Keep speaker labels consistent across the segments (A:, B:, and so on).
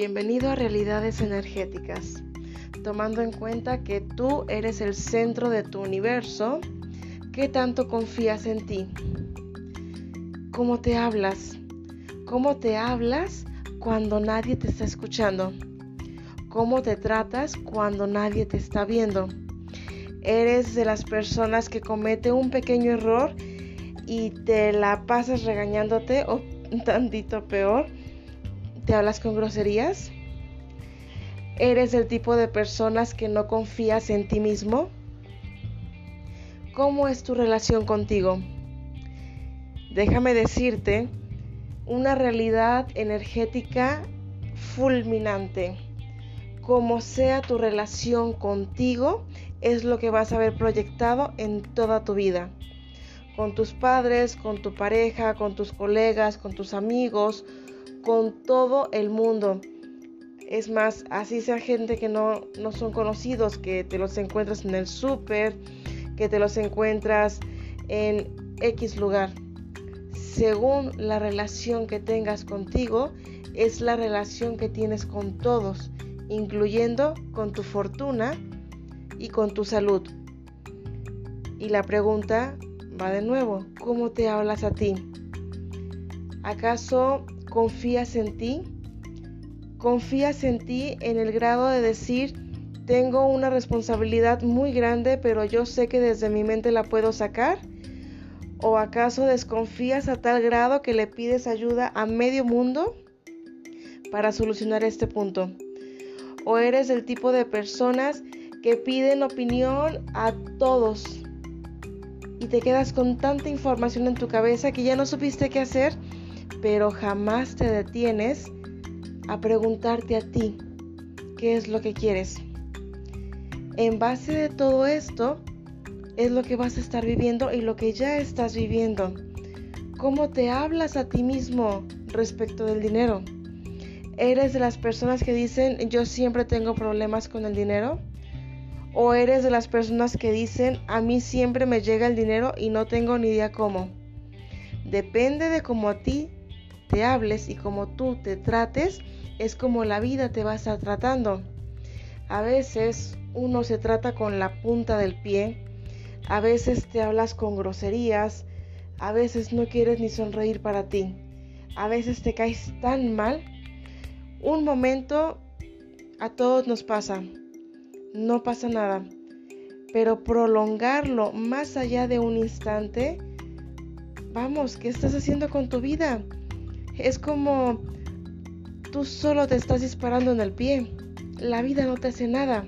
A: Bienvenido a Realidades Energéticas, tomando en cuenta que tú eres el centro de tu universo, ¿qué tanto confías en ti? ¿Cómo te hablas? ¿Cómo te hablas cuando nadie te está escuchando? ¿Cómo te tratas cuando nadie te está viendo? ¿Eres de las personas que comete un pequeño error y te la pasas regañándote o tantito peor? ¿Te hablas con groserías? ¿Eres el tipo de personas que no confías en ti mismo? ¿Cómo es tu relación contigo? Déjame decirte una realidad energética fulminante. Como sea tu relación contigo, es lo que vas a ver proyectado en toda tu vida. Con tus padres, con tu pareja, con tus colegas, con tus amigos, con todo el mundo. Es más, así sea gente que no, no son conocidos, que te los encuentras en el súper, que te los encuentras en X lugar. Según la relación que tengas contigo, es la relación que tienes con todos, incluyendo con tu fortuna y con tu salud. Y la pregunta va de nuevo, ¿cómo te hablas a ti? ¿Acaso confías en ti? ¿Confías en ti en el grado de decir, tengo una responsabilidad muy grande, pero yo sé que desde mi mente la puedo sacar? ¿O acaso desconfías a tal grado que le pides ayuda a medio mundo para solucionar este punto? ¿O eres el tipo de personas que piden opinión a todos y te quedas con tanta información en tu cabeza que ya no supiste qué hacer pero jamás te detienes a preguntarte a ti qué es lo que quieres. En base de todo esto es lo que vas a estar viviendo y lo que ya estás viviendo. ¿Cómo te hablas a ti mismo respecto del dinero? ¿Eres de las personas que dicen yo siempre tengo problemas con el dinero? ¿O eres de las personas que dicen a mí siempre me llega el dinero y no tengo ni idea cómo? Depende de cómo a ti te hables y como tú te trates, es como la vida te va a estar tratando. A veces uno se trata con la punta del pie, a veces te hablas con groserías, a veces no quieres ni sonreír para ti, a veces te caes tan mal. Un momento a todos nos pasa, no pasa nada, pero prolongarlo más allá de un instante, vamos, ¿qué estás haciendo con tu vida? Es como tú solo te estás disparando en el pie. La vida no te hace nada.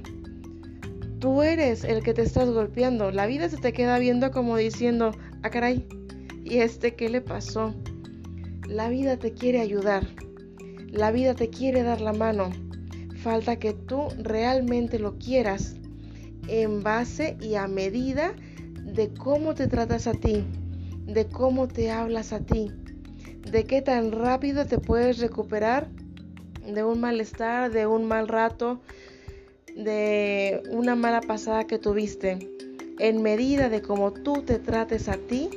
A: Tú eres el que te estás golpeando. La vida se te queda viendo como diciendo, ah caray, ¿y este qué le pasó? La vida te quiere ayudar. La vida te quiere dar la mano. Falta que tú realmente lo quieras en base y a medida de cómo te tratas a ti, de cómo te hablas a ti de qué tan rápido te puedes recuperar de un malestar, de un mal rato, de una mala pasada que tuviste. En medida de cómo tú te trates a ti,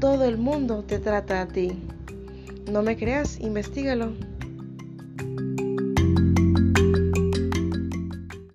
A: todo el mundo te trata a ti. No me creas, investigalo.